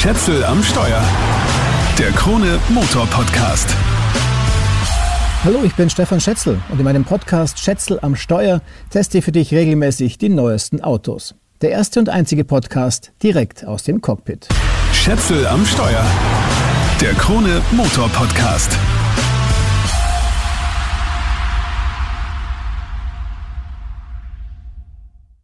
Schätzel am Steuer. Der Krone Motor Podcast. Hallo, ich bin Stefan Schätzel und in meinem Podcast Schätzel am Steuer teste ich für dich regelmäßig die neuesten Autos. Der erste und einzige Podcast direkt aus dem Cockpit. Schätzel am Steuer. Der Krone Motor Podcast.